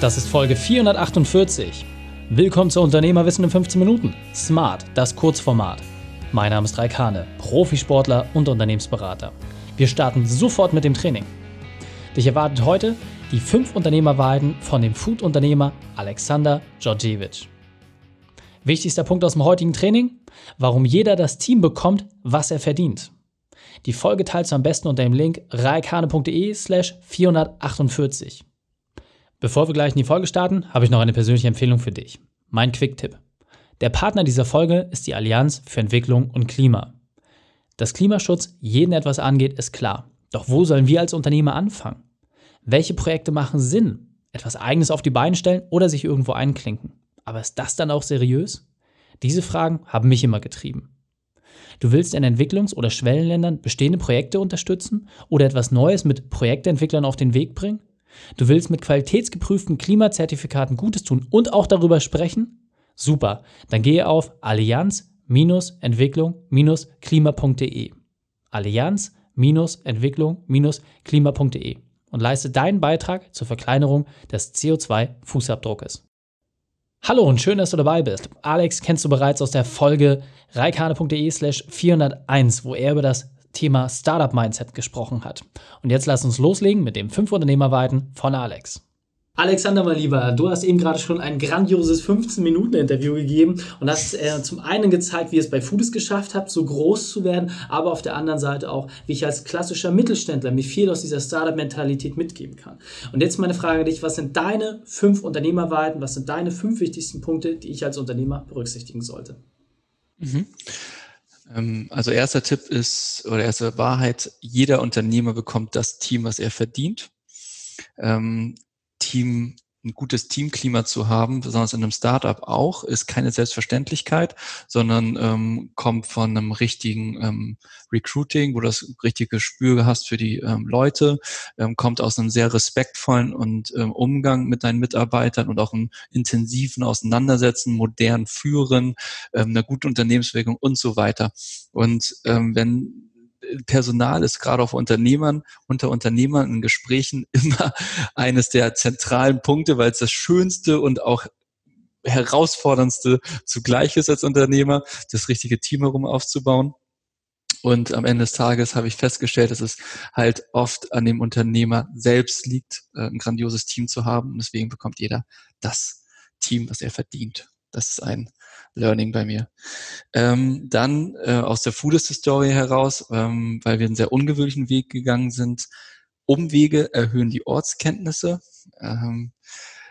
Das ist Folge 448. Willkommen zu Unternehmerwissen in 15 Minuten. Smart, das Kurzformat. Mein Name ist Raikane, Profisportler und Unternehmensberater. Wir starten sofort mit dem Training. Dich erwartet heute die 5 Unternehmerwahrheiten von dem Food-Unternehmer Alexander Georgievich. Wichtigster Punkt aus dem heutigen Training: Warum jeder das Team bekommt, was er verdient. Die Folge teilst du am besten unter dem Link raikane.de slash 448. Bevor wir gleich in die Folge starten, habe ich noch eine persönliche Empfehlung für dich. Mein Quick-Tipp. Der Partner dieser Folge ist die Allianz für Entwicklung und Klima. Dass Klimaschutz jeden etwas angeht, ist klar. Doch wo sollen wir als Unternehmer anfangen? Welche Projekte machen Sinn? Etwas Eigenes auf die Beine stellen oder sich irgendwo einklinken? Aber ist das dann auch seriös? Diese Fragen haben mich immer getrieben. Du willst in Entwicklungs- oder Schwellenländern bestehende Projekte unterstützen oder etwas Neues mit Projektentwicklern auf den Weg bringen? Du willst mit qualitätsgeprüften Klimazertifikaten Gutes tun und auch darüber sprechen? Super, dann gehe auf allianz-entwicklung-klima.de. Allianz-entwicklung-klima.de und leiste deinen Beitrag zur Verkleinerung des CO2-Fußabdruckes. Hallo und schön, dass du dabei bist. Alex kennst du bereits aus der Folge reikane.de slash 401, wo er über das Thema Startup Mindset gesprochen hat. Und jetzt lass uns loslegen mit dem 5 Unternehmerweiten von Alex. Alexander, mein Lieber, du hast eben gerade schon ein grandioses 15-Minuten-Interview gegeben und hast äh, zum einen gezeigt, wie ihr es bei Foodis geschafft habt, so groß zu werden, aber auf der anderen Seite auch, wie ich als klassischer Mittelständler mir viel aus dieser Startup-Mentalität mitgeben kann. Und jetzt meine Frage an dich, was sind deine fünf Unternehmerweiten, was sind deine fünf wichtigsten Punkte, die ich als Unternehmer berücksichtigen sollte? Mhm. Ähm, also erster Tipp ist, oder erste Wahrheit, jeder Unternehmer bekommt das Team, was er verdient. Ähm, Team ein gutes Teamklima zu haben, besonders in einem Startup auch, ist keine Selbstverständlichkeit, sondern ähm, kommt von einem richtigen ähm, Recruiting, wo du das richtige Gespür hast für die ähm, Leute, ähm, kommt aus einem sehr respektvollen und ähm, Umgang mit deinen Mitarbeitern und auch einem intensiven Auseinandersetzen, modern Führen, ähm, einer guten Unternehmenswirkung und so weiter. Und ähm, wenn Personal ist gerade auch Unternehmern, unter Unternehmern in Gesprächen immer eines der zentralen Punkte, weil es das Schönste und auch herausforderndste zugleich ist als Unternehmer, das richtige Team herum aufzubauen. Und am Ende des Tages habe ich festgestellt, dass es halt oft an dem Unternehmer selbst liegt, äh, ein grandioses Team zu haben. Und deswegen bekommt jeder das Team, was er verdient. Das ist ein Learning bei mir. Ähm, dann äh, aus der Foodist-Story heraus, ähm, weil wir einen sehr ungewöhnlichen Weg gegangen sind, Umwege erhöhen die Ortskenntnisse. Ähm,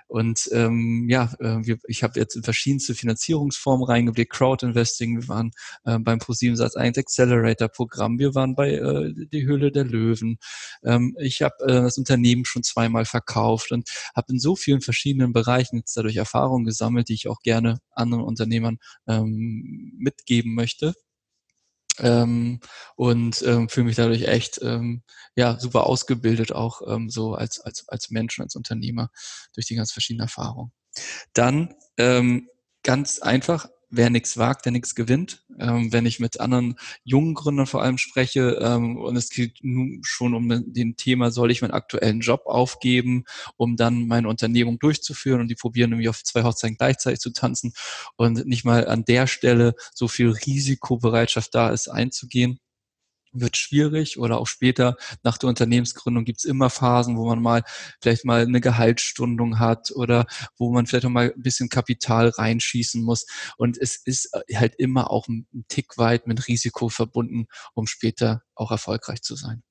und ähm, ja, äh, wir, ich habe jetzt in verschiedenste Finanzierungsformen reingeblickt, Crowdinvesting, wir waren äh, beim ProSieben Satz 1 Accelerator-Programm, wir waren bei äh, die Höhle der Löwen. Ähm, ich habe äh, das Unternehmen schon zweimal verkauft und habe in so vielen verschiedenen Bereichen jetzt dadurch Erfahrungen gesammelt, die ich auch gerne anderen Unternehmern ähm, mitgeben möchte ähm, und ähm, fühle mich dadurch echt ähm, ja super ausgebildet auch ähm, so als als als Mensch als Unternehmer durch die ganz verschiedenen Erfahrungen. Dann ähm, ganz einfach wer nichts wagt, der nichts gewinnt. Ähm, wenn ich mit anderen jungen Gründern vor allem spreche ähm, und es geht nun schon um den Thema, soll ich meinen aktuellen Job aufgeben, um dann meine Unternehmung durchzuführen und die probieren nämlich auf zwei Hochzeiten gleichzeitig zu tanzen und nicht mal an der Stelle so viel Risikobereitschaft da ist, einzugehen wird schwierig oder auch später nach der Unternehmensgründung gibt's immer Phasen, wo man mal vielleicht mal eine Gehaltsstundung hat oder wo man vielleicht auch mal ein bisschen Kapital reinschießen muss. Und es ist halt immer auch ein Tick weit mit Risiko verbunden, um später auch erfolgreich zu sein.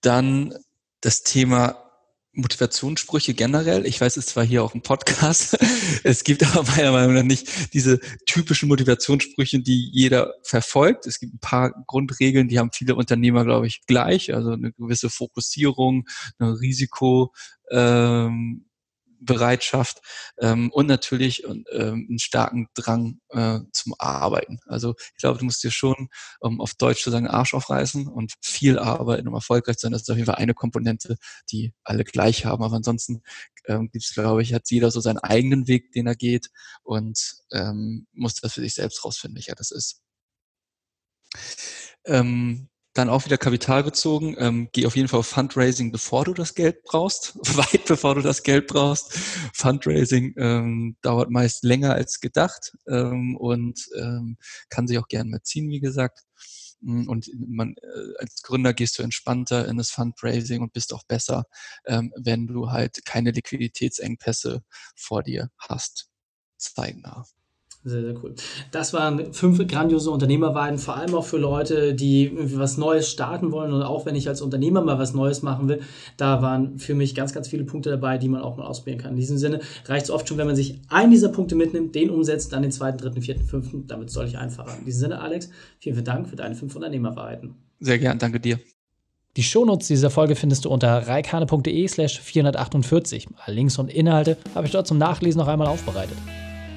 Dann das Thema Motivationssprüche generell. Ich weiß, es zwar hier auch ein Podcast, es gibt aber meiner Meinung nach nicht diese typischen Motivationssprüche, die jeder verfolgt. Es gibt ein paar Grundregeln, die haben viele Unternehmer, glaube ich, gleich. Also eine gewisse Fokussierung, eine Risiko, ähm, Bereitschaft ähm, und natürlich ähm, einen starken Drang äh, zum Arbeiten. Also ich glaube, du musst dir schon, um auf Deutsch zu sagen, Arsch aufreißen und viel arbeiten, um erfolgreich zu sein. Das ist auf jeden Fall eine Komponente, die alle gleich haben. Aber ansonsten ähm, gibt es, glaube ich, hat jeder so seinen eigenen Weg, den er geht und ähm, muss das für sich selbst rausfinden, welcher das ist. Ähm, dann auch wieder kapitalbezogen. Ähm, geh auf jeden Fall auf Fundraising, bevor du das Geld brauchst, weit bevor du das Geld brauchst. Fundraising ähm, dauert meist länger als gedacht ähm, und ähm, kann sich auch gerne mal ziehen, wie gesagt. Mm, und man, äh, als Gründer gehst du entspannter in das Fundraising und bist auch besser, ähm, wenn du halt keine Liquiditätsengpässe vor dir hast. Zeitnah. Sehr, sehr cool. Das waren fünf grandiose Unternehmerweiden, vor allem auch für Leute, die irgendwie was Neues starten wollen und auch wenn ich als Unternehmer mal was Neues machen will, da waren für mich ganz, ganz viele Punkte dabei, die man auch mal ausprobieren kann. In diesem Sinne reicht es oft schon, wenn man sich einen dieser Punkte mitnimmt, den umsetzt, dann den zweiten, dritten, vierten, fünften, damit soll ich einfacher. In diesem Sinne, Alex, vielen, vielen Dank für deine fünf Unternehmerweiden. Sehr gern, danke dir. Die Shownotes dieser Folge findest du unter reikane.de slash 448. Links und Inhalte habe ich dort zum Nachlesen noch einmal aufbereitet.